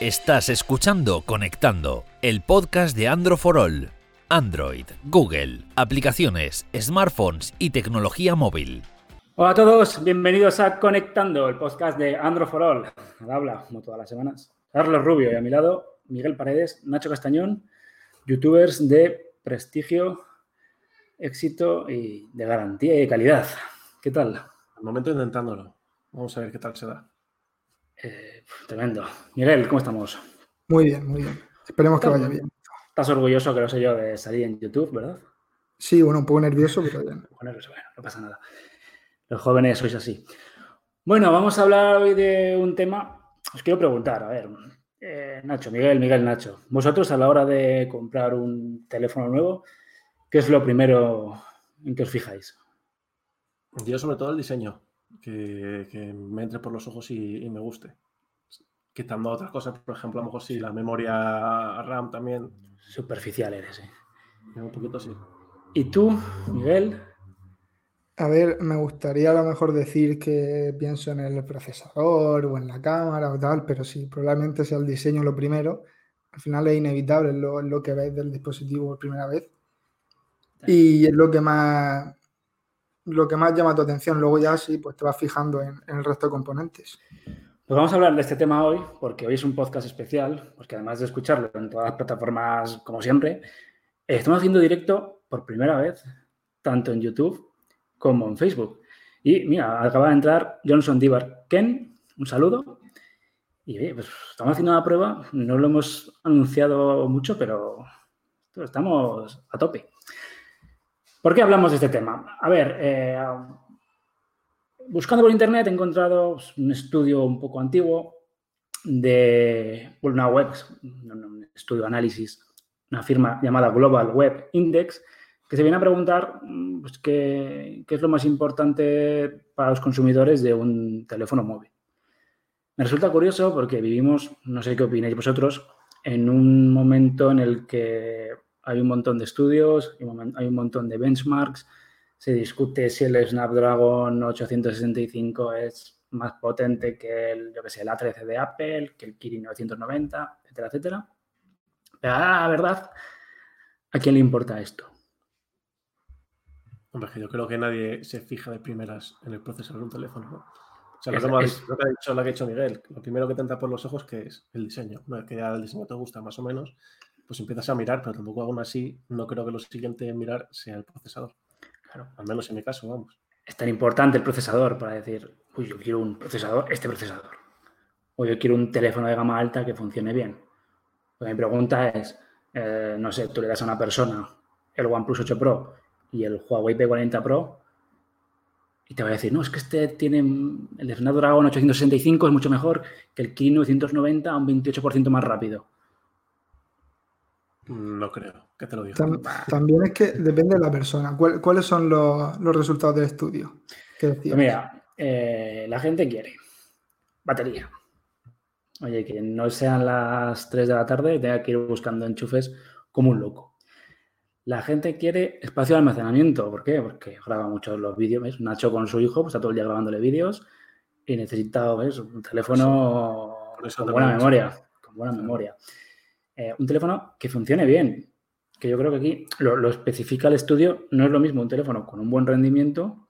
Estás escuchando Conectando, el podcast de Android for All. Android, Google, aplicaciones, smartphones y tecnología móvil. Hola a todos, bienvenidos a Conectando, el podcast de Android for All. Al habla, como todas las semanas. Carlos Rubio y a mi lado Miguel Paredes, Nacho Castañón, youtubers de prestigio, éxito y de garantía y de calidad. ¿Qué tal? Al momento intentándolo. Vamos a ver qué tal se da. Eh, tremendo. Miguel, ¿cómo estamos? Muy bien, muy bien. Esperemos que vaya bien. Estás orgulloso, que no sé yo, de salir en YouTube, ¿verdad? Sí, bueno, un poco nervioso, pero bien. Bueno, no pasa nada. Los jóvenes sois así. Bueno, vamos a hablar hoy de un tema. Os quiero preguntar, a ver, eh, Nacho, Miguel, Miguel, Nacho. Vosotros a la hora de comprar un teléfono nuevo, ¿qué es lo primero en que os fijáis? Yo sobre todo el diseño que, me entre por los ojos y, me guste. Quitando otras cosas, por ejemplo, a lo mejor sí, la memoria RAM también. Superficial eres, ¿eh? Un poquito sí. ¿Y tú, Miguel? A ver, me gustaría a lo mejor decir que pienso en el procesador o en la cámara o tal, pero sí, probablemente sea el diseño lo primero. Al final es inevitable lo, lo que veis del dispositivo por primera vez. Y es lo que más, lo que más llama tu atención. Luego ya sí, pues te vas fijando en, el resto de componentes. Pues vamos a hablar de este tema hoy, porque hoy es un podcast especial, porque además de escucharlo en todas las plataformas, como siempre, estamos haciendo directo por primera vez, tanto en YouTube como en Facebook. Y mira, acaba de entrar Johnson Divar Ken, un saludo. Y pues estamos haciendo una prueba, no lo hemos anunciado mucho, pero estamos a tope. ¿Por qué hablamos de este tema? A ver, eh, buscando por internet he encontrado un estudio un poco antiguo de una web, un estudio de análisis, una firma llamada Global Web Index, que se viene a preguntar mm, pues, qué, qué, es lo más importante para los consumidores de un teléfono móvil. Me resulta curioso porque vivimos, no sé qué opináis vosotros, en un momento en el que hay un montón de estudios, hay un montón de benchmarks, se discute si el Snapdragon 865 es más potente que el, yo que sé, el A13 de Apple, que el Kirin 990, etcétera, etcétera. Pero la verdad, ¿a quién le importa esto? Hombre, yo creo que nadie se fija de primeras en el procesador de un teléfono, O sea, lo, que, ha dicho, lo que ha dicho Miguel, lo primero que te entra por los ojos que es el diseño. que ya el diseño te gusta más o menos, pues empiezas a mirar, pero tampoco aún así no creo que lo siguiente en mirar sea el procesador. Claro. Al menos en mi caso, vamos. Es tan importante el procesador para decir, uy, yo quiero un procesador, este procesador. O yo quiero un teléfono de gama alta que funcione bien. mi pregunta es, eh, no sé, tú le das a una persona el OnePlus 8 Pro y el Huawei P40 Pro y te va a decir, no, es que este tiene el Snapdragon 865 es mucho mejor que el Kirin 990 a un 28% más rápido. No creo, que te lo digo. también es que depende de la persona. ¿Cuáles son los, resultados del estudio? Pues mira, eh, la gente quiere batería. Oye, que no sean las 3 de la tarde y tenga que ir buscando enchufes como un loco. La gente quiere espacio de almacenamiento. ¿Por qué? Porque graba muchos los vídeos. ¿ves? Nacho con su hijo pues, está todo el día grabándole vídeos y necesita ¿ves? un teléfono con buena memoria. Con buena memoria. Eh, un teléfono que funcione bien. Que yo creo que aquí lo, especifica el estudio, no es lo mismo un teléfono con un buen rendimiento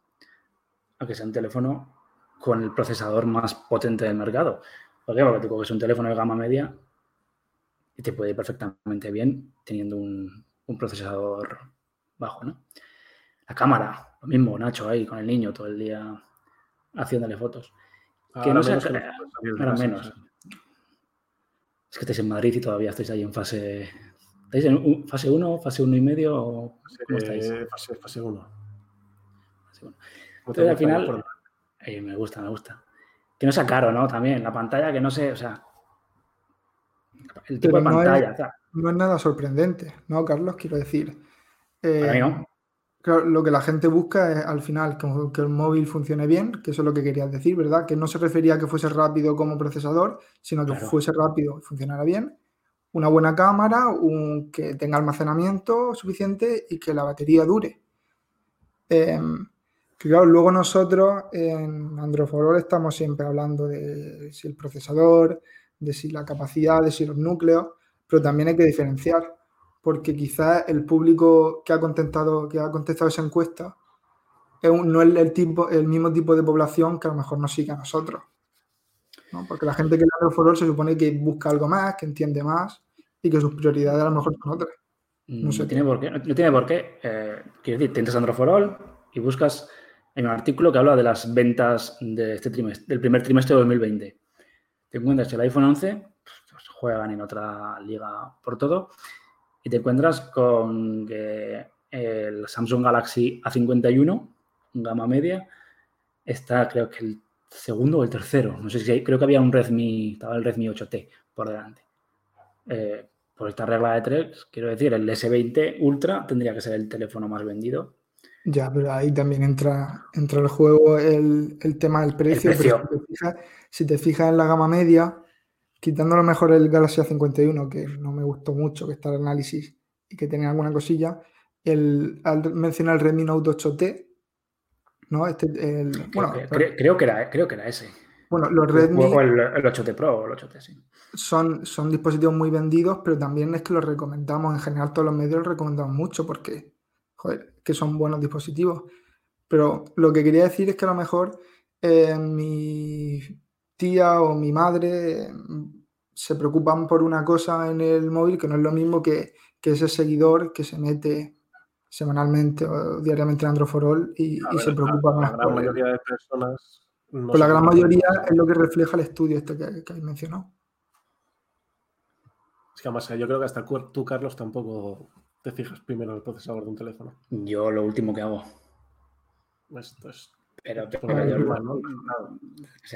a que sea un teléfono con el procesador más potente del mercado. ¿Por qué? Porque tú coges un teléfono de gama media y te puede ir perfectamente bien teniendo un, procesador bajo, ¿no? La cámara, lo mismo, Nacho ahí con el niño todo el día haciéndole fotos. que no sea, menos. Es que estáis en Madrid y todavía estáis ahí en fase. ¿Estáis en fase 1, fase 1 y medio? O ¿Cómo estáis? Fase 1. Entonces, al final. Eh, me gusta, me gusta. Que no sea caro, ¿no? También la pantalla, que no sé, o sea. El tipo de pantalla. no es nada sorprendente, ¿no, Carlos? Quiero decir. Eh, no lo que la gente busca es al final que, el móvil funcione bien, que eso es lo que querías decir, ¿verdad? Que no se refería a que fuese rápido como procesador, sino que fuese rápido y funcionara bien. Una buena cámara, un, que tenga almacenamiento suficiente y que la batería dure. Em, claro, luego nosotros en Android estamos siempre hablando de si el procesador, de si la capacidad, de si los núcleos, pero también hay que diferenciar, porque quizás el público que ha contestado, que ha contestado esa encuesta no es el, tipo, el mismo tipo de población que a lo mejor nos sigue a nosotros. Porque la gente que le da el se supone que busca algo más, que entiende más y que sus prioridades a lo mejor son otras. No, sé. tiene por qué. No, tiene por qué. Eh, quiero decir, te entras a y buscas en un artículo que habla de las ventas de este trimestre, del primer trimestre de 2020. Te encuentras el iPhone 11, pues, juegan en otra liga por todo, y te encuentras con que el Samsung Galaxy A51, gama media, está creo que el segundo o el tercero. No sé si hay, creo que había un Redmi, estaba el Redmi 8T por delante. Eh, por esta regla de tres, quiero decir, el S20 Ultra tendría que ser el teléfono más vendido. Ya, pero ahí también entra, entra el juego el, tema del precio. si, te fijas, en la gama media, quitando lo mejor el Galaxy A51, que no me gustó mucho, que está el análisis y que tenía alguna cosilla, el, al mencionar el Redmi Note 8T, ¿no? Este, bueno, creo, que era, creo que era ese. Bueno, los Redmi. O el, 8T Pro o el 8T, sí. Son, son dispositivos muy vendidos, pero también es que los recomendamos. En general, todos los medios los recomendamos mucho porque, joder, que son buenos dispositivos. Pero lo que quería decir es que a lo mejor eh, mi tía o mi madre mm, se preocupan por una cosa en el móvil que no es lo mismo que, que ese seguidor que se mete semanalmente o diariamente en Androforol y, y se preocupa más. La gran mayoría de personas pues la gran mayoría es lo que refleja el estudio este que, que habéis mencionado. Es que además yo creo que hasta tú, Carlos, tampoco te fijas primero en el procesador de un teléfono. Yo lo último que hago. Esto es... Pero, pero ¿no?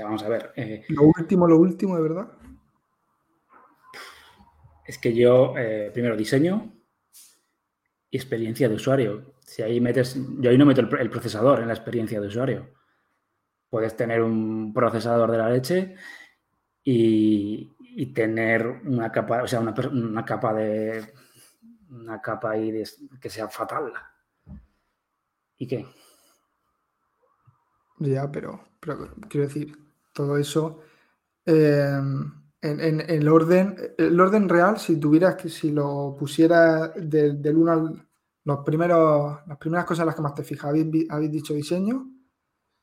vamos a ver. Eh, lo último, lo último, de verdad. Es que yo, eh, primero, diseño y experiencia de usuario. Si ahí metes, yo ahí no meto el procesador en la experiencia de usuario puedes tener un procesador de la leche y, tener una capa, o sea, una, capa de una capa ahí que sea fatal. ¿Y qué? Ya, pero, quiero decir, todo eso em, en, el orden, el orden real, si tuvieras que, si lo pusieras del 1 al los primeros, las primeras cosas en las que más te fijas, habéis dicho diseño,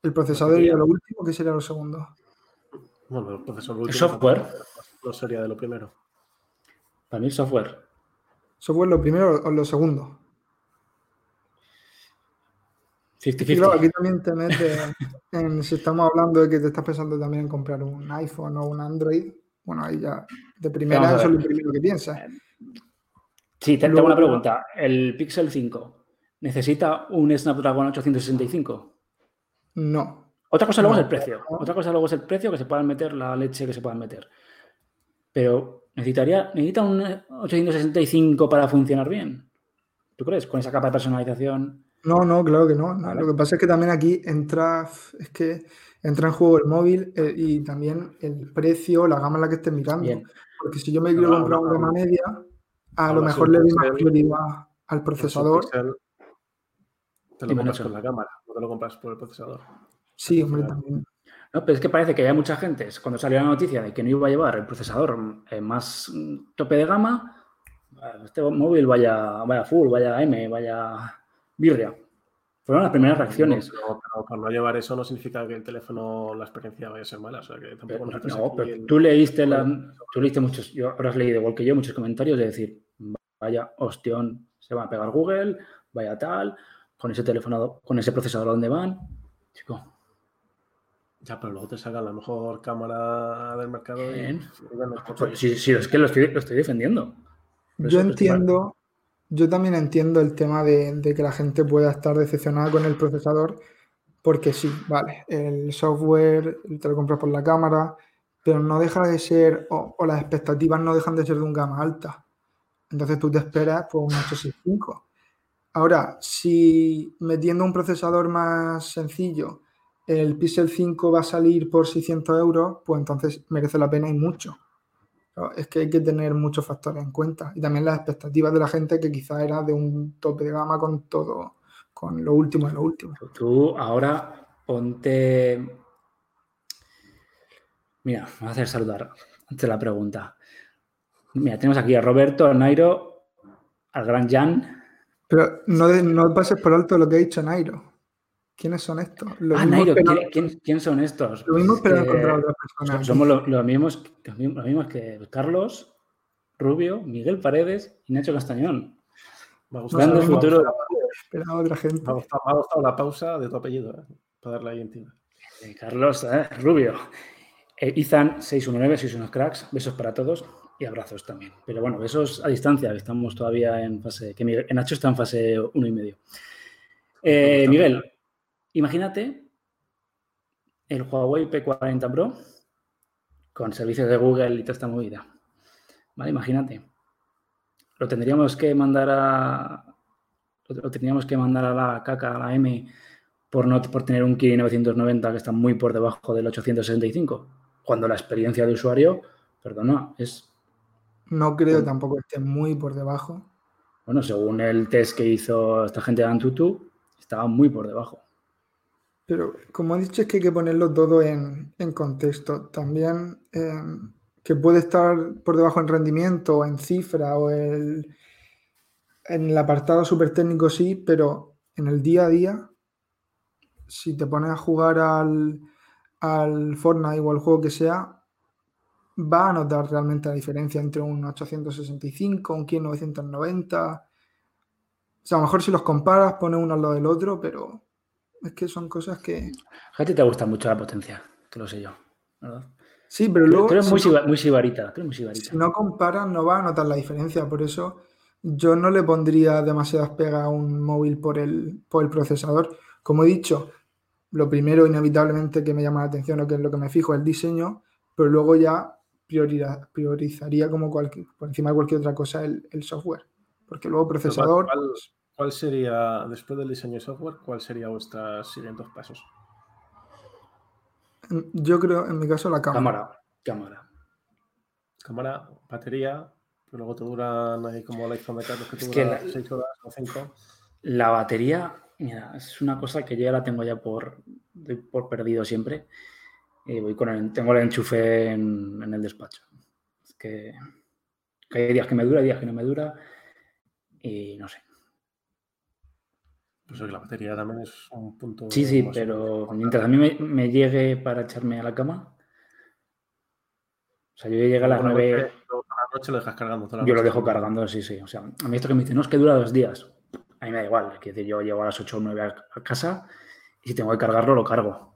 el procesador y lo último, ¿qué sería lo segundo? Bueno, el procesador. El software. No sería de lo primero. Para mí software. ¿Software lo primero o lo segundo? 50 aquí también te metes en, si estamos hablando de que te estás pensando también en comprar un iPhone o un Android, bueno, ahí ya de primera eso es lo primero que piensas. Sí, tengo una pregunta. ¿El Pixel 5 necesita un Snapdragon 865? No. Otra cosa luego es el precio. Otra cosa luego es el precio que se puedan meter, la leche que se puedan meter. Pero necesitaría, necesita un 865 para funcionar bien. ¿Tú crees? Con esa capa de personalización. No, no, claro que no. Lo que pasa es que también aquí entra, es que entra en juego el móvil eh, y también el precio, la gama en la que estés mirando. Porque si yo me quiero comprar una gama media, a lo mejor le doy más prioridad al procesador. Te lo compras con la cámara, no te lo compras por el procesador. Sí, hombre, también. No, pero es que parece que hay mucha gente, cuando salió la noticia de que no iba a llevar el procesador eh, más mm, tope de gama, eh, este móvil vaya, vaya full, vaya M, vaya birria. Fueron las primeras reacciones. No, pero, por no llevar eso no significa que el teléfono, la experiencia vaya a ser mala. O sea, que tampoco no, pero tú leíste, la, tú leíste muchos, yo, ahora has leído igual que yo, muchos comentarios de decir, vaya ostión, se va a pegar Google, vaya tal, con ese teléfono, con ese procesador donde van, chico. Ya, pero luego te sacan la mejor cámara del mercado. Y... Pues, sí, sí, es que lo estoy, defendiendo. yo entiendo, yo también entiendo el tema de, que la gente pueda estar decepcionada con el procesador, porque sí, vale, el software te lo compras por la cámara, pero no deja de ser, o, las expectativas no dejan de ser de un gama alta. Entonces tú te esperas por un 865 Ahora, si metiendo un procesador más sencillo, el Pixel 5 va a salir por 600 euros, pues entonces merece la pena y mucho. Es que hay que tener muchos factores en cuenta. Y también las expectativas de la gente que quizá era de un tope de gama con todo, con lo último y lo último. Tú ahora ponte. Mira, me voy a hacer saludar antes de la pregunta. Mira, tenemos aquí a Roberto, a Nairo, al gran Jan. Pero no, no pases por alto lo que ha dicho Nairo. ¿Quiénes son estos? ah, Nairo, ¿quién, son estos? Lo mismo, pero encontrar otras personas. Somos los, mismos, mismos que Carlos, Rubio, Miguel Paredes y Nacho Castañón. Me ha gustado, futuro. otra gente. Me ha, gustado, la pausa de tu apellido, ¿eh? para darle ahí encima. Eh, Carlos, ¿eh? Rubio. Eh, Izan 619, sois unos cracks. Besos para todos y abrazos también. Pero bueno, besos a distancia, estamos todavía en fase. Que Miguel, Nacho está en fase uno y medio. Eh, Miguel, imagínate el Huawei P40 Pro con servicios de Google y toda esta movida. ¿Vale? Imagínate. Lo tendríamos que mandar a. Lo tendríamos que mandar a la caca, a la M, por, no, por tener un Kirin 990 que está muy por debajo del 865. Cuando la experiencia de usuario, perdona, es. No creo tampoco que esté muy por debajo. Bueno, según el test que hizo esta gente de Antutu, estaba muy por debajo. Pero como he dicho, es que hay que ponerlo todo en, contexto. También. Eh, que puede estar por debajo en rendimiento o en cifra o el, en el apartado súper técnico sí, pero en el día a día, si te pones a jugar al, al Fortnite o al juego que sea, va a notar realmente la diferencia entre un 865, un 990. O sea, a lo mejor si los comparas, pones uno al lado del otro, pero es que son cosas que... A ti te gusta mucho la potencia, que lo sé yo, ¿verdad? Sí, pero luego. Tú muy, muy sibarita, Si no comparas, no va a notar la diferencia. Por eso yo no le pondría demasiadas pegas a un móvil por el, por el procesador. Como he dicho, lo primero, inevitablemente, que me llama la atención o que es lo que me fijo es el diseño, pero luego ya priorizaría como cualquier, por encima de cualquier otra cosa el, software. Porque luego procesador. ¿Cuál, ¿Cuál, sería, después del diseño de software, cuál sería vuestros siguientes pasos? Yo creo, en mi caso, la cámara. Cámara. Cámara, batería, que luego te duran ahí como el iPhone de Carlos que te dura 6 horas o 5. La batería, mira, es una cosa que yo ya la tengo ya por, por perdido siempre. Y voy con el, tengo el enchufe en, en el despacho. Es que, que hay días que me dura, días que no me dura. Y no sé. Pues que la batería también es un punto. Sí, sí, pero mientras a mí me, llegue para echarme a la cama. O sea, yo llego a las nueve. A la noche lo dejas cargando. Toda yo lo dejo cargando, sí, sí. O sea, a mí esto que me dice, no, es que dura dos días. A mí me da igual. Es decir, yo llego a las 8 o 9 a casa y si tengo que cargarlo, lo cargo.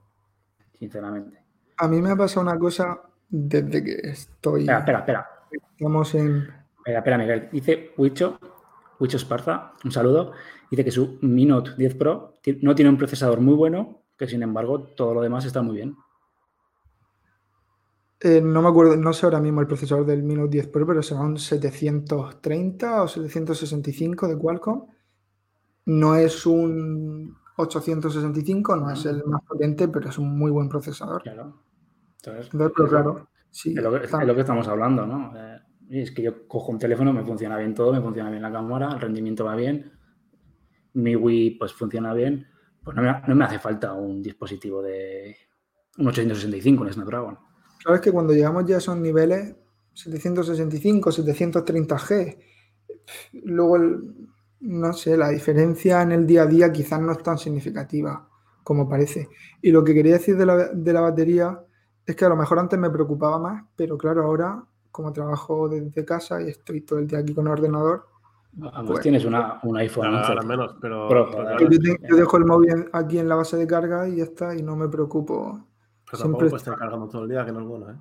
Sinceramente. A mí me ha pasado una cosa desde que estoy. Espera, espera, espera. Estamos en. Espera, espera, Miguel. Dice Huicho, Huicho Esparza, un saludo dice que su Mi Note 10 Pro no tiene un procesador muy bueno, que sin embargo todo lo demás está muy bien. Eh, no me acuerdo, no sé ahora mismo el procesador del Mi Note 10 Pro, pero será un 730 o 765 de Qualcomm. No es un 865, no es el más potente, pero es un muy buen procesador. Claro. Entonces, pero claro, sí. Es lo, que, estamos hablando, ¿no? Eh, es que yo cojo un teléfono, me funciona bien todo, me funciona bien la cámara, el rendimiento va bien, mi Wii pues funciona bien, pues no me, hace falta un dispositivo de un 865, un Snapdragon. Sabes que cuando llegamos ya a esos niveles, 765, 730G, luego, no sé, la diferencia en el día a día quizás no es tan significativa como parece. Y lo que quería decir de la, de la batería es que a lo mejor antes me preocupaba más, pero claro, ahora como trabajo desde casa y estoy todo el día aquí con el ordenador, Además tienes una, un iPhone. al menos, pero. yo, dejo el móvil aquí en la base de carga y ya está, y no me preocupo. Pero tampoco puedes estar cargando todo el día, que no es bueno, ¿eh?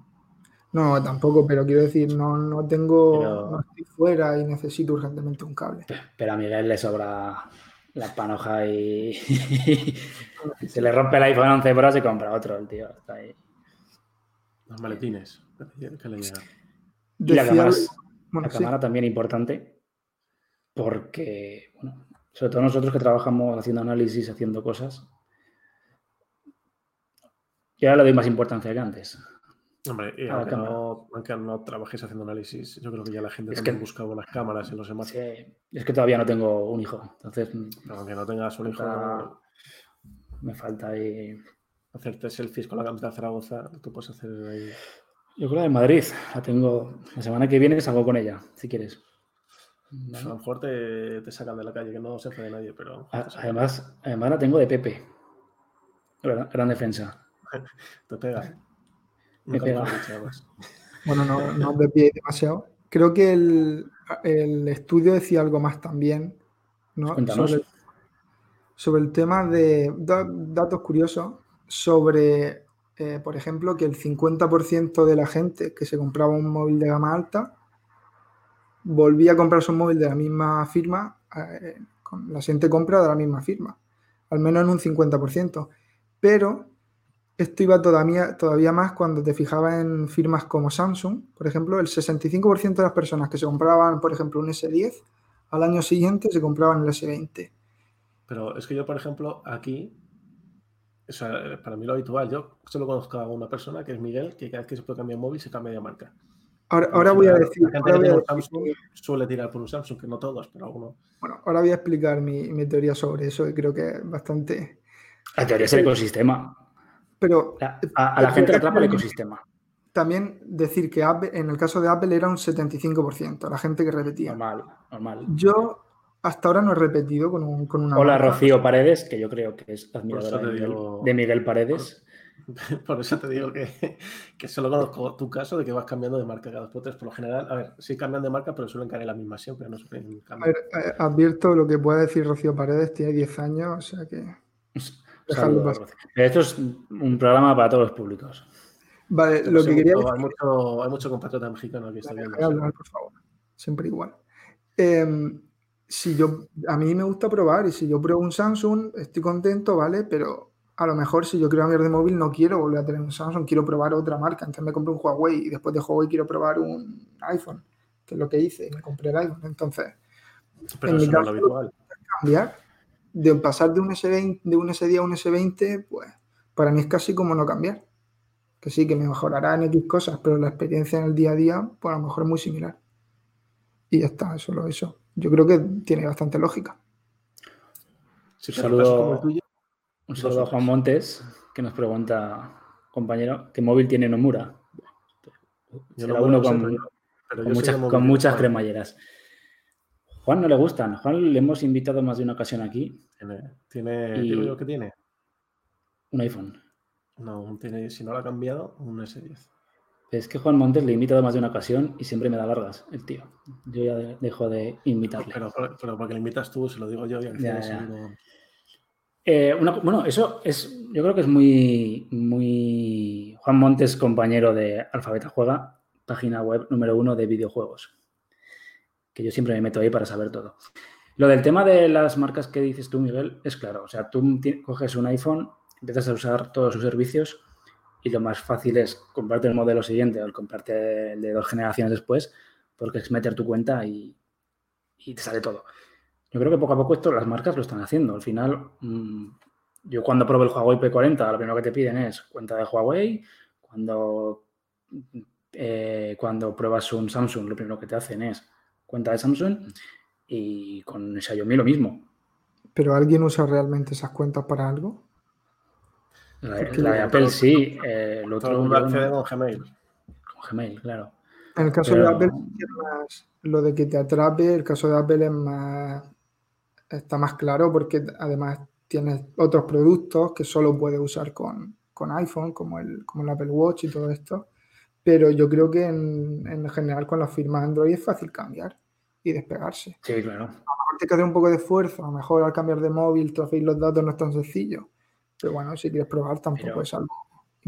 No, tampoco, pero quiero decir, no, no tengo. No estoy fuera y necesito urgentemente un cable. Pero a Miguel le sobra la panoja y. se le rompe el iPhone 11 Pro y compra otro, el tío. Está ahí. Los maletines. Que le Y la cámara, la cámara también importante porque, bueno, sobre todo nosotros que trabajamos haciendo análisis, haciendo cosas, ya ahora le doy más importancia que antes. Hombre, aunque, no, aunque, no, trabajes haciendo análisis, yo creo que ya la gente también busca buenas cámaras y los demás. Sí, es que todavía no tengo un hijo, entonces... Pero aunque no tengas un hijo... Me falta ahí... Hacerte selfies con la camiseta de Zaragoza, tú puedes hacer ahí... Yo creo de Madrid, la tengo. La semana que viene salgo con ella, si quieres. A lo mejor te, sacan de la calle, que no se de nadie, pero. Además, además la tengo de Pepe. Gran, defensa. te pega. Me pega. Bueno, no, no pie demasiado. Creo que el, estudio decía algo más también, ¿no? Sobre, sobre, el tema de datos curiosos sobre, eh, por ejemplo, que el 50% de la gente que se compraba un móvil de gama alta volvía a comprarse un móvil de la misma firma, eh, con la siguiente compra de la misma firma, al menos en un 50%. Pero esto iba todavía, más cuando te fijabas en firmas como Samsung. Por ejemplo, el 65% de las personas que se compraban, por ejemplo, un S10, al año siguiente se compraban el S20. Pero es que yo, por ejemplo, aquí, para mí lo habitual, yo solo conozco a una persona que es Miguel, que cada vez que se puede cambiar móvil se cambia de marca. Ahora, voy a decir. Samsung suele tirar por un Samsung, que no todos, pero algunos. Bueno, ahora voy a explicar mi, mi teoría sobre eso, y creo que es bastante. La teoría es el ecosistema. Pero a, la gente le atrapa el ecosistema. También decir que en el caso de Apple era un 75%, la gente que repetía. Normal, normal. Yo hasta ahora no he repetido con, un, con una. Hola, Rocío Paredes, que yo creo que es admiradora de, Miguel, Paredes. Por, eso te digo que, que, solo conozco tu caso de que vas cambiando de marca cada dos por tres. Por lo general, a ver, sí cambian de marca, pero suelen caer la misma siempre. No a ver, eh, advierto lo que puede decir Rocío Paredes, tiene 10 años, o sea que. Esto es un programa para todos los públicos. Vale, lo que quería decir... Hay mucho, hay mucho compatriota mexicano que está viendo. por favor. Siempre igual. Em, si yo, a mí me gusta probar y si yo pruebo un Samsung, estoy contento, ¿vale? Pero a lo mejor si yo quiero cambiar de móvil no quiero volver a tener un Samsung, quiero probar otra marca. Entonces me compré un Huawei y después de Huawei quiero probar un iPhone, que es lo que hice, me compré el iPhone. Entonces, Pero en mi caso, habitual. cambiar de pasar de un S20, de un S10 a un S20, pues para mí es casi como no cambiar. Que sí, que me mejorará en X cosas, pero la experiencia en el día a día, pues a lo mejor es muy similar. Y ya está, solo eso. Yo creo que tiene bastante lógica. un saludo, un saludo a Juan Montes, que nos pregunta, compañero, ¿qué móvil tiene Nomura? Yo uno con, muchas, con muchas cremalleras. Juan no le gustan. Juan le hemos invitado más de una ocasión aquí. Tiene, tiene que tiene? Un iPhone. No, tiene, si no lo ha cambiado, un S10. Es que Juan Montes le he invitado más de una ocasión y siempre me da largas el tío. Yo ya dejo de invitarle. Pero, pero, porque le invitas tú, se lo digo yo. Y eh, bueno, eso es, yo creo que es muy, muy Juan Montes, compañero de Alfabeta Juega, página web número uno de videojuegos que yo siempre me meto ahí para saber todo. Lo del tema de las marcas que dices tú, Miguel, es claro. O sea, tú coges un iPhone, empiezas a usar todos sus servicios y lo más fácil es comprarte el modelo siguiente o el comprarte el de dos generaciones después, porque es meter tu cuenta y, te sale todo. Yo creo que poco a poco esto las marcas lo están haciendo. Al final, mm, yo cuando pruebo el Huawei P40, lo primero que te piden es cuenta de Huawei. Cuando, eh, cuando pruebas un Samsung, lo primero que te hacen es cuenta de Samsung y con Xiaomi lo mismo. ¿Pero alguien usa realmente esas cuentas para algo? La, de Apple sí, eh, el otro... Accede con Gmail. Con Gmail, claro. En el caso de Apple, lo de que te atrape, el caso de Apple es más, está más claro porque además tienes otros productos que solo puedes usar con, con iPhone, como el, como el Apple Watch y todo esto. Pero yo creo que en, en general con las firmas Android es fácil cambiar y despegarse. Sí, claro. A lo mejor te un poco de esfuerzo, a lo mejor al cambiar de móvil, trofear los datos no es tan sencillo. Pero bueno, si quieres probar tampoco es algo.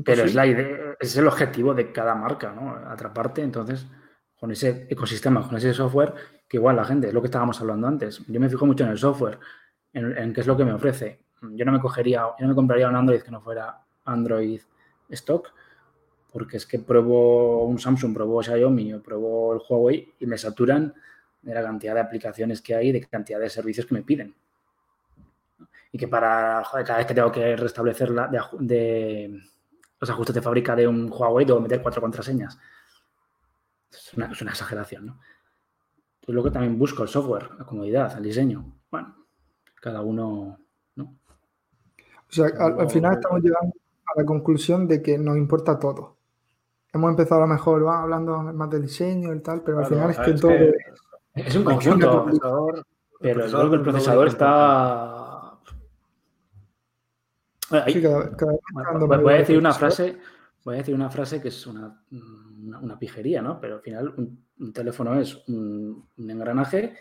Pero es la idea, es el objetivo de cada marca, ¿no? Atraparte, entonces, con ese ecosistema, con ese software, que igual la gente, es lo que estábamos hablando antes. Yo me fijo mucho en el software, en, en qué es lo que me ofrece. Yo no me cogería, yo no me compraría un Android que no fuera Android stock, porque es que pruebo un Samsung, pruebo Xiaomi o pruebo el Huawei y me saturan de la cantidad de aplicaciones que hay de cantidad de servicios que me piden. Y que para, cada vez que tengo que restablecer la, de, los ajustes de fábrica de un Huawei, debo meter cuatro contraseñas. Es una, exageración, ¿no? Es lo que también busco, el software, la comodidad, el diseño. Bueno, cada uno, ¿no? O sea, al, al final estamos llegando a la conclusión de que nos importa todo. hemos empezado a lo mejor hablando más del diseño y tal, pero al final es que es todo... es un conjunto, pero creo que el procesador está... Sí, cada- cada vez está dando Voy a decir una procesador. frase, voy a decir una frase que es una, una, una pijería, ¿no? Pero al final un, un teléfono es un, un engranaje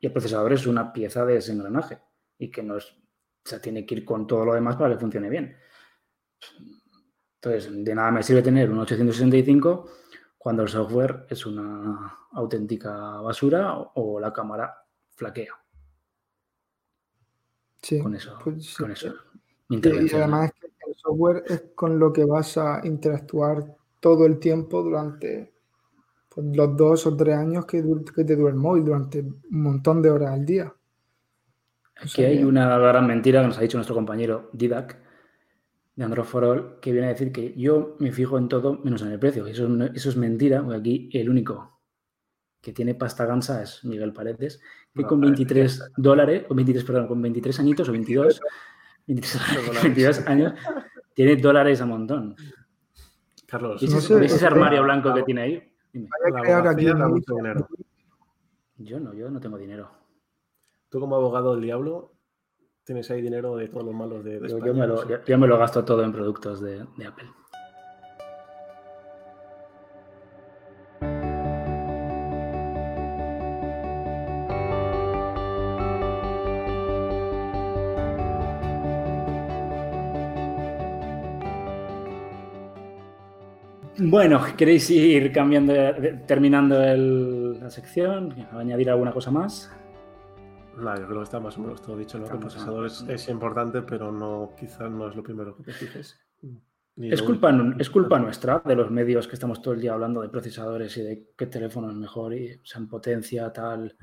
y el procesador es una pieza de ese engranaje y que no es, o sea, tiene que ir con todo lo demás para que funcione bien. Entonces, de nada me sirve tener un 865 cuando el software es una auténtica basura o, o la cámara flaquea. Sí, Con eso, pues sí. con eso. Y, además software es con lo que vas a interactuar todo el tiempo durante pues, los dos o tres años que, te dura el móvil, durante un montón de horas al día. O Aquí sea hay una gran mentira que nos ha dicho nuestro compañero Didac de Android for All, que viene a decir que yo me fijo en todo menos en el precio. Eso, es mentira, porque aquí el único que tiene pasta gansa es Miguel Paredes, que No, con a ver, 23 dólares, o 23, perdón, con 23 añitos o 22, 23, dólares. 22 años, tiene dólares a montón. Carlos, ¿Veis No ese, sé, veis ese es que- armario blanco que tiene ahí? Dime. Aquí mucho dinero. Yo no, yo no tengo dinero. Tú como abogado del diablo tienes ahí dinero de todos los malos de, España. yo me no lo, sé. yo- yo me lo gasto todo en productos de, de Apple. Bueno, ¿queréis ir cambiando, terminando el- la sección? ¿Añadir alguna cosa más? No, yo creo que está más o menos todo dicho. ¿no? El procesador es, es importante, pero no, quizás no es lo primero que te fijes. Es culpa, es culpa nuestra, de los medios que estamos todo el día hablando de procesadores y de qué teléfono es mejor y o sea, en potencia, tal.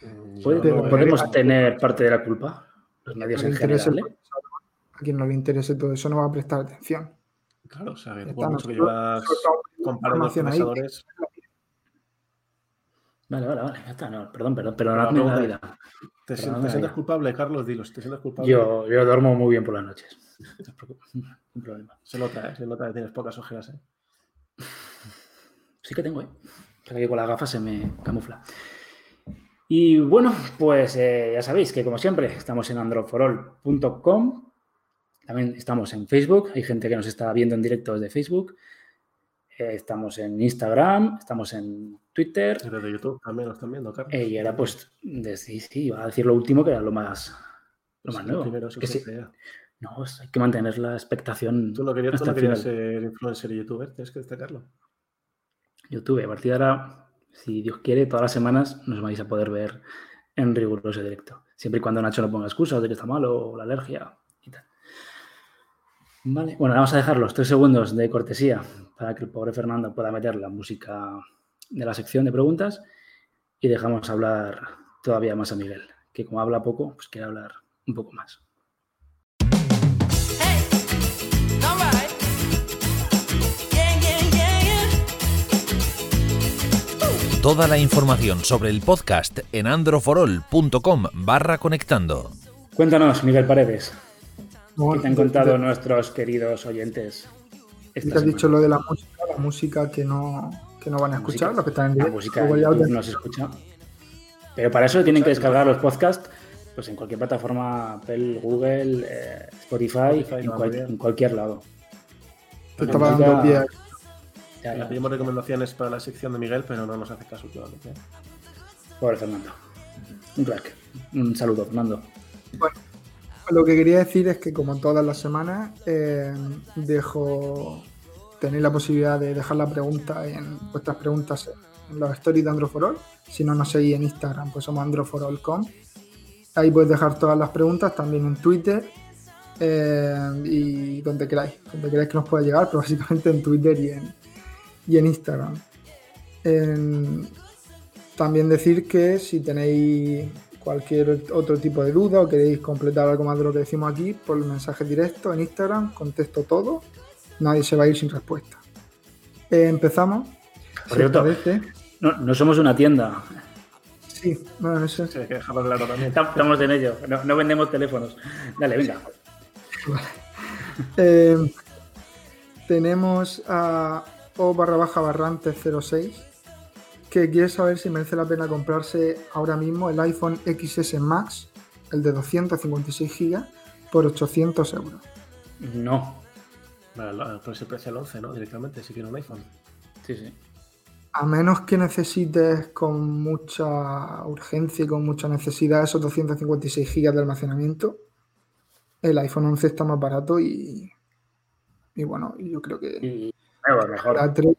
Mm, no podemos tener parte de la culpa, los medios en el general. ¿eh? a quien no le interese todo eso no va a prestar atención. Claro, o sea, que por mucho que llevas comparando procesadores, Vale, vale, vale, ya está. No, perdón, perdón, Pero la perdonadme la vida. ¿te, Pero no te vaya. culpable, Carlos? Dilo, si te sientes culpable. Yo, yo duermo muy bien por las noches. No os preocupéis, Sin problema. Se nota, ¿eh? se nota que tienes pocas ojeras. ¿eh? Sí que tengo, ¿eh? Pero que con las gafas se me camufla. Y bueno, pues eh, ya sabéis que como siempre estamos en androforol.com. También estamos en Facebook. Hay gente que nos está viendo en directo desde Facebook. Eh, estamos en Instagram, estamos en Twitter. Y desde YouTube también lo están viendo, Carlos. Eh, y ahora pues, de- sí, sí, iba a decir lo último que era lo más, lo más que nuevo. primero Que sí. No, hay que mantener la expectación Tú no querías, tú no querías ser influencer y youtuber, tienes que destacarlo. YouTube. A partir de ahora, si Dios quiere, todas las semanas nos vais a poder ver en riguroso directo. Siempre y cuando Nacho no ponga excusas de que está malo o la alergia. Vale, bueno, vamos a dejar los tres segundos de cortesía para que el pobre Fernando pueda meter la música de la sección de preguntas y dejamos hablar todavía más a Miguel, que como habla poco, pues quiere hablar un poco más. Toda la información sobre el podcast en androforol.com barra conectando. Cuéntanos, Miguel Paredes, No, ¿qué te han contado de- nuestros queridos oyentes? que has dicho semana? lo de la música, la música que no, que no van a escuchar, música- los que están en La directo. música de ya YouTube no se escucha. Pero para eso tienen que descargar los podcasts pues en cualquier plataforma, Apple, Google, eh, Spotify, Spotify, en, cual- en cualquier lado. te la estaba música- dando pie Le pedimos recomendaciones para la sección de Miguel, pero no nos hace caso últimamente. Pobre Fernando. Un crack. Un saludo, Fernando. Lo que quería decir es que como todas las semanas eh, dejo tenéis la posibilidad de dejar la pregunta vuestras preguntas en los stories de Androforol. Si no nos seguís en Instagram, pues somos androforol.com. Ahí podéis dejar todas las preguntas, también en Twitter eh, y donde queráis, donde queráis que nos pueda llegar, pero básicamente en Twitter y en, y en Instagram. También decir que si tenéis cualquier otro tipo de duda o queréis completar algo más de lo que decimos aquí, por mensaje directo en Instagram, contesto todo, nadie se va a ir sin respuesta. Eh, empezamos. Por Si os cierto, parece. No, no somos una tienda. Sí, bueno. Sí, claro también. Estamos en ello. No, no vendemos teléfonos. Dale, venga. Eh, tenemos a O barra baja barrante 06 que quiere saber si merece la pena comprarse ahora mismo el iPhone XS Max, el de 256 GB, por 800 euros. No. Por ese precio al 11, ¿no? Directamente, si quiere un iPhone. Sí, sí. A menos que necesites con mucha urgencia y con mucha necesidad esos 256 GB de almacenamiento, el iPhone 11 está más barato y, y bueno, yo creo que Y bueno, mejor. la 13,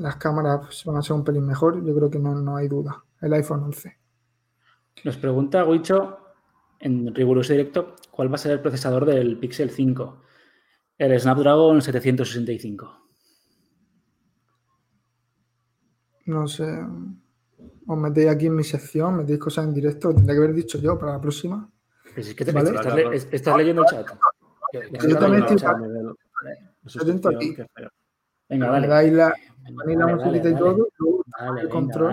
las cámaras pues, van a ser un pelín mejor, yo creo que no, no hay duda. El iPhone 11. Nos pregunta Guicho en riguroso directo cuál va a ser el procesador del Pixel 5. El Snapdragon 765. No sé. Os metéis aquí en mi sección, metéis cosas en directo, tendría que haber dicho yo para la próxima. Si es que te, Vale. estás, le- es- estás leyendo el chat. Yo también estoy-. Venga, Le dale. dais la, La dale, musiquita y todo, el venga, control.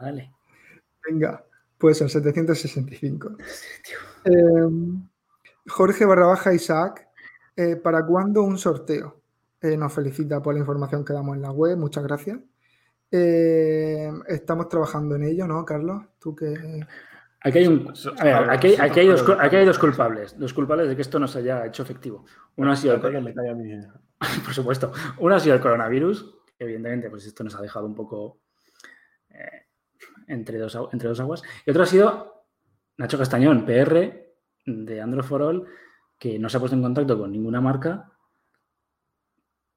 Dale. Venga, pues el 765. Eh, Jorge barra baja Isaac, eh, ¿para cuándo un sorteo? Eh, nos felicita por la información que damos en la web, muchas gracias. Eh, estamos trabajando en ello, ¿no, Carlos? Tú que... Aquí hay, un, So- so- a ver, so- aquí, so- aquí hay dos, so- aquí hay dos culpables. Dos culpables de que esto no se haya hecho efectivo. Uno ha sido el, por supuesto, uno ha sido el coronavirus, evidentemente pues esto nos ha dejado un poco eh, entre, dos, entre dos aguas. Y otro ha sido Nacho Castañón, PR de Android for All, que no se ha puesto en contacto con ninguna marca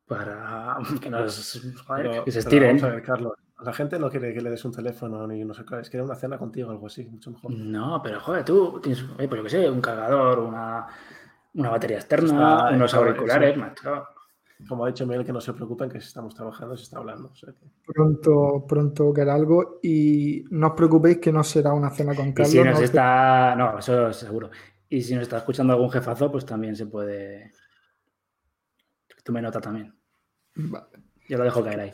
para que, nos, joder, Pero- que se estiren. vamos a ver, Carlos. La gente no quiere que le des un teléfono ni no sé qué. Es quiere una cena contigo, algo así, mucho mejor. No, pero joder, tú tienes, oye, pues yo qué sé, un cargador, una, una batería externa, Está- unos auriculares, macho. Como ha dicho Miguel, que no se preocupen, que si estamos trabajando, se está hablando. o sea que- Pronto, pronto queda algo y no os preocupéis que no será una cena con Y Carlos. si nos no os está. No, eso seguro. Y si nos está escuchando algún jefazo, pues también se puede. Tome nota también. Vale. Yo lo dejo caer ahí.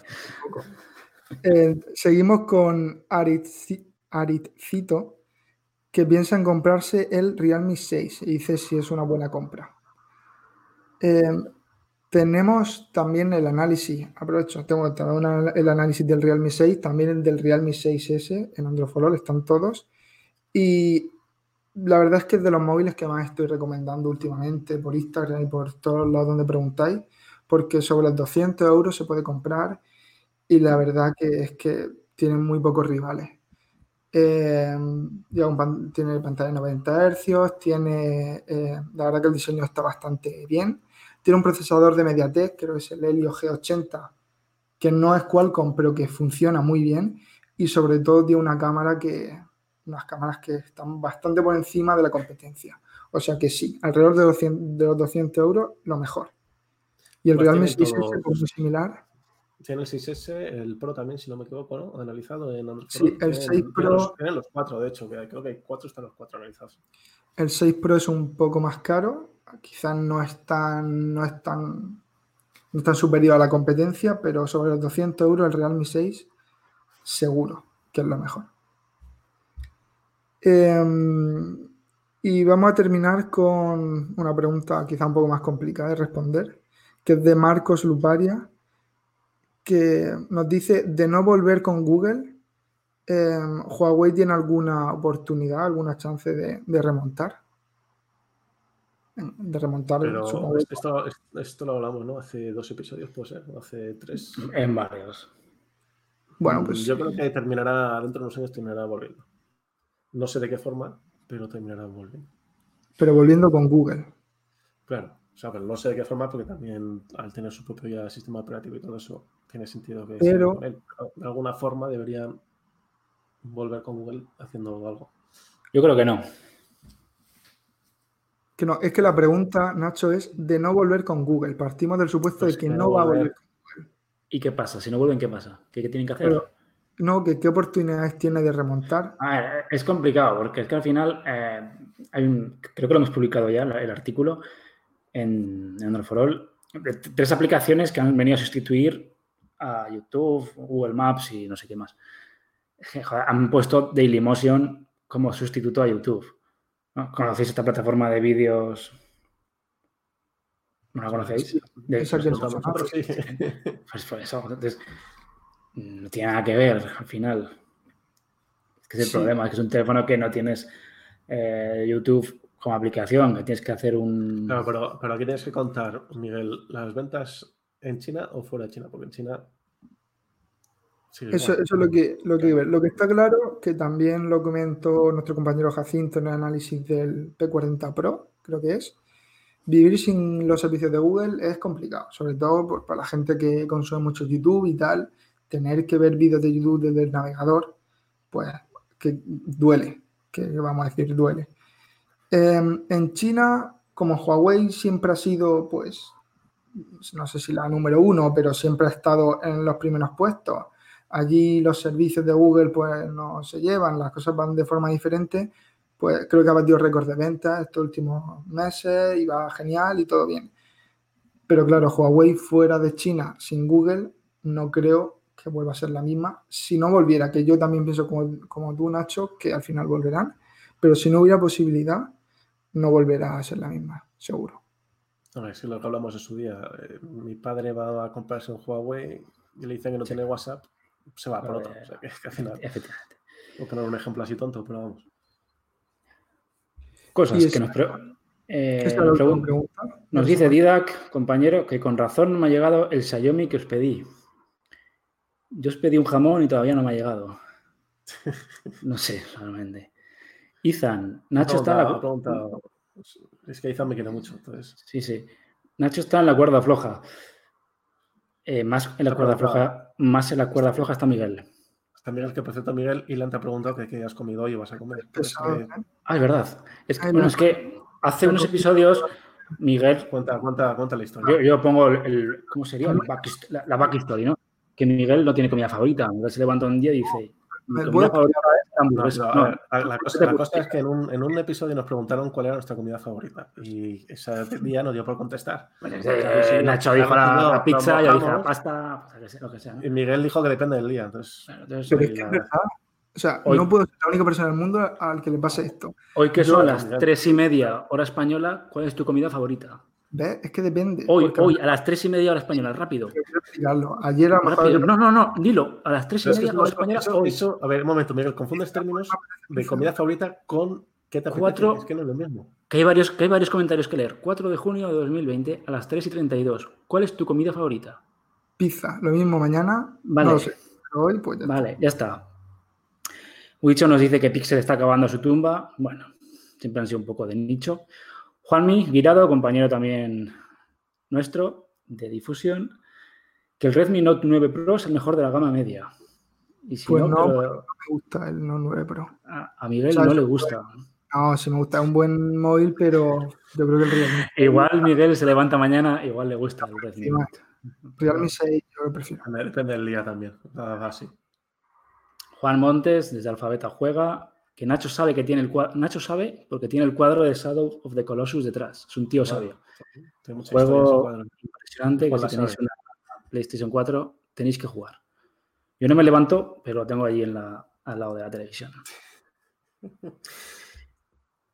Eh, seguimos con Aritci- Aritcito, que piensa en comprarse el Realme 6 y dice si es una buena compra. Eh, tenemos también el análisis, aprovecho, tengo una- el análisis del Realme 6, también el del Realme 6S en Android for All, están todos. Y la verdad es que es de los móviles que más estoy recomendando últimamente por Instagram y por todos lados donde preguntáis, porque sobre los 200 euros se puede comprar y la verdad que es que tienen muy pocos rivales. Eh, pan- tiene pantalla de 90 Hz, tiene, eh, la verdad que el diseño está bastante bien. Tiene un procesador de MediaTek, creo que es el Helio G80, que no es Qualcomm, pero que funciona muy bien. Y sobre todo tiene una cámara que, unas cámaras que están bastante por encima de la competencia. O sea que sí, alrededor de, 200 de los 200 euros, lo mejor. Y el Pues Realme tiene 6S, todo- pues similar. Tiene el 6S, el Pro también, si no me equivoco, ¿no? Analizado en Android Sí, Pro. el Tienen- 6 tienen Pro- Los, tienen los cuatro, de hecho, que creo que hay cuatro, están los cuatro analizados. El 6 Pro es un poco más caro, quizás no es tan, no no superior a la competencia, pero sobre los 200 euros el Realme 6 seguro que es lo mejor. Em, y vamos a terminar con una pregunta quizá un poco más complicada de responder, que es de Marcos Luparia, que nos dice, de no volver con Google, em, Huawei tiene alguna oportunidad, alguna chance de remontar. De remontar, Pero esto, esto lo hablamos, ¿no? Hace dos episodios, puede ser, o hace tres. En varios. Bueno, pues Yo creo que terminará, dentro de unos años terminará volviendo. No sé de qué forma, pero terminará volviendo. pero volviendo con Google. Claro, o sea, pero no sé de qué forma, porque también al tener su propio ya sistema operativo y todo eso, tiene sentido que sigan Pero- con él. Pero de alguna forma deberían volver con Google haciendo algo. Yo creo que no. Que no, es que la pregunta, Nacho, es de no volver con Google. Partimos del supuesto Pues de que que no va a volver. volver. ¿Y qué pasa? Si no vuelven, ¿qué pasa? ¿Qué, qué tienen que hacer? Pero- No, que qué oportunidades tiene de remontar. A ver, es complicado porque es que al final eh, hay un- creo que lo hemos publicado ya el, artículo en, en Android for All, de tres aplicaciones que han venido a sustituir a YouTube, Google Maps y no sé qué más. Joder, han puesto Dailymotion como sustituto a YouTube. ¿No? ¿Conocéis esta plataforma de vídeos ¿No la conocéis? De- sonaba. nosotros, sí. Pues por eso, entonces, no tiene nada que ver al final. Es que es el Sí. problema, es que es un teléfono que no tienes eh, YouTube como aplicación, que tienes que hacer un... Claro, pero, pero aquí tienes que contar, Miguel, las ventas en China o fuera de China, porque en China. Eso, eso es lo que, lo que ver. Lo que está claro, que también lo comentó nuestro compañero Jacinto en el análisis del P40 Pro, creo que es, vivir sin los servicios de Google es complicado, sobre todo por- para la gente que consume mucho YouTube y tal, tener que ver vídeos de YouTube desde el navegador, pues que duele, que vamos a decir, duele. Em, en China, como Huawei siempre ha sido, pues, no sé si la número uno, pero siempre ha estado en los primeros puestos. Allí los servicios de Google pues no se llevan, las cosas van de forma diferente. Pues creo que ha batido récords de ventas estos últimos meses y va genial y todo bien. Pero claro, Huawei fuera de China sin Google no creo que vuelva a ser la misma. Si no volviera, que yo también pienso como, como tú, Nacho, que al final volverán, pero si no hubiera posibilidad, no volverá a ser la misma, seguro. A ver, si lo que hablamos en su día, eh, mi padre va a comprarse un Huawei y le dicen que no tiene WhatsApp, se va por otro. de- O sea, que, que al final, Efectivamente. voy a poner un ejemplo así tonto, pero vamos. Cosas que nos, pre- eh, es nos pregunta. dice Didac, compañero, que con razón no me ha llegado el Xiaomi que os pedí. Yo os pedí un jamón y todavía no me ha llegado. No sé, realmente. Ethan, Nacho está en la... Pregunta- pregunta- es que Izan me quiere mucho, entonces. Sí, sí. Nacho está en la cuerda floja. Eh, más en la cuerda floja, más en la cuerda floja está Miguel. Está Miguel, que perfecto Miguel, y le han te ha preguntado que qué has comido hoy y vas a comer. Pues. Ah, es verdad. Es que, Ay, bueno, no. es que hace unos episodios, Miguel, cuenta, cuenta, cuenta la historia. yo, yo pongo el, el- ¿cómo sería? El back la backstory, ¿no? Que Miguel no tiene comida favorita. Miguel se levanta un día y dice, mi ¿Me comida puedo- favorita es la cosa, la cosa es que en un, en un episodio nos preguntaron cuál era nuestra comida favorita y ese día nos dio por contestar. Bueno, eh, Nacho dijo la, pizza, yo dije la pasta, pues, lo que sea. Y Miguel dijo que depende del día. Entonces, Bueno, entonces, Pero hoy, es que es la- verdad. O sea, Hoy- no puedo ser la única persona en el mundo al que le pase esto. hoy que son las tres y media hora española, ¿cuál es tu comida favorita? ¿Ves? Es que depende. Hoy, porque hoy, a las tres y media hora española, rápido. Ayer a lo mejor Rápido. No, no, no, dilo. A las tres y Pero es que media hora española, eso- hoy. eso- a ver, un momento, Miguel, confundes términos de comida favorita con qué te. Cuatro- Es que no es lo mismo. Que hay, varios, que hay varios comentarios que leer. 4 de junio de 2020 a las 3 y 32. ¿Cuál es tu comida favorita? pizza. Lo mismo mañana. Vale. No lo sé. Pero hoy, pues ya está. Vale, ya está. Wicho nos dice que Pixel está acabando su tumba. Bueno, siempre han sido un poco de nicho. Juanmi, Guirado, compañero también nuestro de difusión, que el Redmi Note 9 Pro es el mejor de la gama media. Y si Pues no, no, pero Me gusta el No 9 Pro. a, a Miguel O sea, no le gusta. No, sí me gusta. Es un buen móvil, pero yo creo que el Realme, Igual Miguel se levanta mañana, igual le gusta el Redmi Sí, Note. Realme 6 yo lo prefiero. Depende- del día también. Nada así. Juan Montes, desde Alfabeta Juega, que Nacho sabe que tiene el cuadro. Nacho sabe porque tiene el cuadro de Shadow of the Colossus detrás. Es un tío sabio. Juego impresionante que si tenéis sabe. una PlayStation 4 tenéis que jugar. Yo no me levanto, pero lo tengo en la, al lado de la televisión.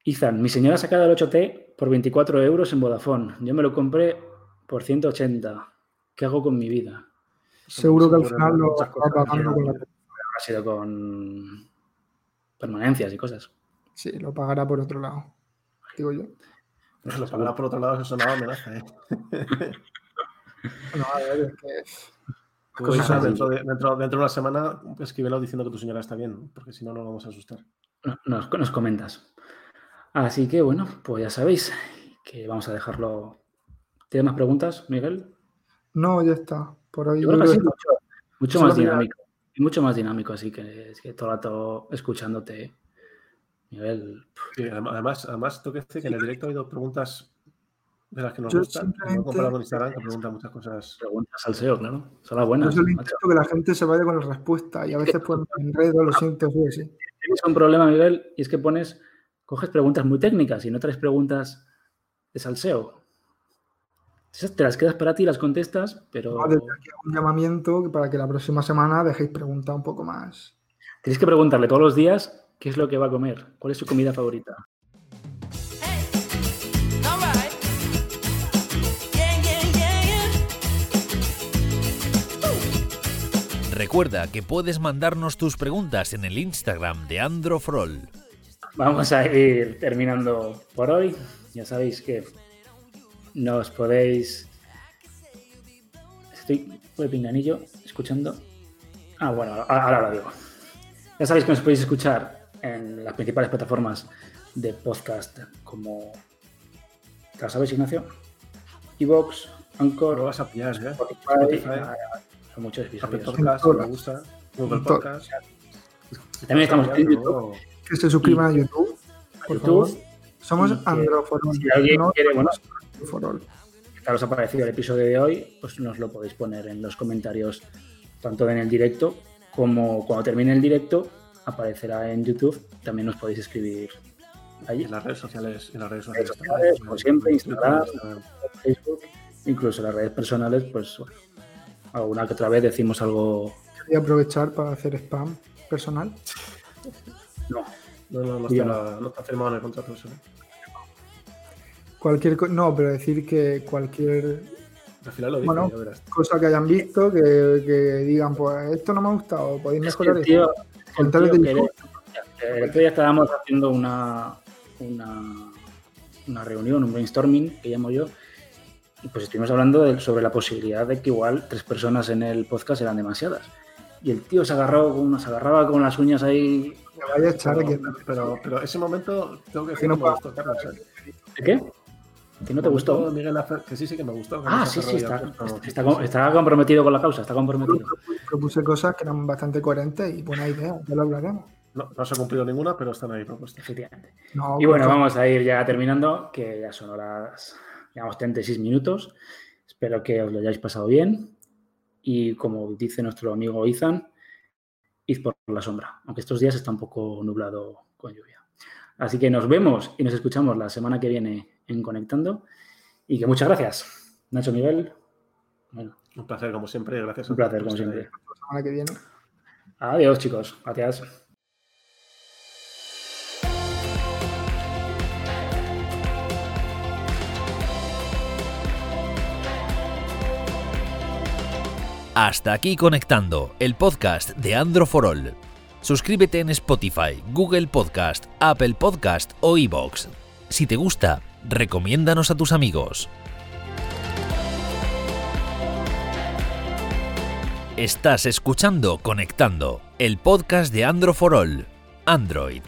Ethan, mi señora ha sacado el 8T por 24 euros en Vodafone. Yo me lo compré por 180. ¿Qué hago con mi vida? Seguro que al final lo cosas pagando con la... Ha sido con permanencias y cosas. Sí, lo pagará por otro lado. Digo yo. Lo pagará por otro lado, eso sonaba amenaza. ¿eh? Bueno, a ver, es que... Pues Cosas dentro, de, dentro, dentro de una semana, escríbelo diciendo que tu señora está bien, porque si no, no nos vamos a asustar. No- Nos, nos comentas. Así que bueno, pues ya sabéis que vamos a dejarlo. ¿Tienes más preguntas, Miguel? No, ya está. Por hoy Yo creo que sí, creo mucho, mucho más dinámico. Y mucho más dinámico, así que es que todo el rato escuchándote, Miguel. Sí, adem- además, además, tengo que decir que en el directo ha habido preguntas de las que nos Yo gustan. No simplemente- comparado con Instagram, que pregunta muchas cosas. Preguntas al SEO, claro. Son las Yo buenas. solo macho. intento que la gente se vaya con la respuesta y a veces pues me enredo, lo siento, sí, sí. Tienes un problema, Miguel, y es que pones, coges preguntas muy técnicas y no traes preguntas de salseo. Te las quedas para ti, y las contestas, pero. No, aquí un llamamiento para que la próxima semana dejéis preguntar un poco más. Tenéis que preguntarle todos los días qué es lo que va a comer, cuál es su comida favorita. Recuerda que puedes mandarnos tus preguntas en el Instagram de Androfrol. Vamos a ir terminando por hoy. Ya sabéis que nos podéis. Estoy el pinganillo escuchando. Ah, bueno, ahora ahora lo digo. Ya sabéis que nos podéis escuchar en las principales plataformas de podcast como. ¿Te lo sabes, Ignacio? Evox, Lo Anchor, vas a pillar, ¿eh? Spotify. Spotify. ah, Son muchos episodios. Me gusta. Google. Podcast. También estamos en YouTube. Que se suscriban a YouTube. por YouTube. favor. Somos Androforol. Si alguien no quiere, bueno, ¿Qué tal os ha parecido el episodio de hoy? Pues nos lo podéis poner en los comentarios, tanto en el directo como cuando termine el directo, aparecerá en YouTube. También nos podéis escribir allí, En las redes sociales, en las redes Redes sociales, como siempre, Instagram. Facebook, incluso en las redes personales, pues bueno, alguna que otra vez decimos algo. Quería aprovechar para hacer spam personal. No, No, no, no está, no está firmado en el contrato eso. ¿eh? Cualquier no, pero decir que cualquier Al final lo dice, Bueno. ya verás. cosa que hayan visto, que, que digan, pues esto no me ha gustado, podéis es que mejorar el esto. tío, el tío el otro día estábamos haciendo una, una, una reunión, un brainstorming, que llamo yo, y pues estuvimos hablando de- sobre la posibilidad de que igual tres personas en el podcast eran demasiadas. Y el tío se agarró, con- se agarraba con las uñas ahí. Me vaya a echar aquí. Pero, pero, pero ese momento tengo que Que decir no que me puedo- gustó, Carlos. ¿eh? ¿De qué? ¿Que no te gustó? Miguel Afer- que sí, sí que me gustó. que Ah, sí, sí, está, está, com- está comprometido con la causa, está comprometido. Propuse cosas que eran bastante coherentes y buena idea, ya lo hablaremos. No, no se ha cumplido ninguna, pero están ahí propuestas. Efectivamente. No, Y bueno, vamos a ir ya terminando, que ya son horas, digamos, 36 minutos. Espero que os lo hayáis pasado bien. Y como dice nuestro amigo Izan, id por la sombra, aunque estos días está un poco nublado con lluvia. Así que nos vemos y nos escuchamos la semana que viene en Conectando. Y que muchas gracias, Nacho Miguel. Bueno, Un placer, como siempre. Gracias. un placer, como siempre. la semana que viene. Adiós, chicos. Gracias. Hasta aquí conectando el podcast de Androforol. Suscríbete en Spotify, Google Podcast, Apple Podcast o iBox. Si te gusta, recomiéndanos a tus amigos. Estás escuchando Conectando, el podcast de Androforol. Android,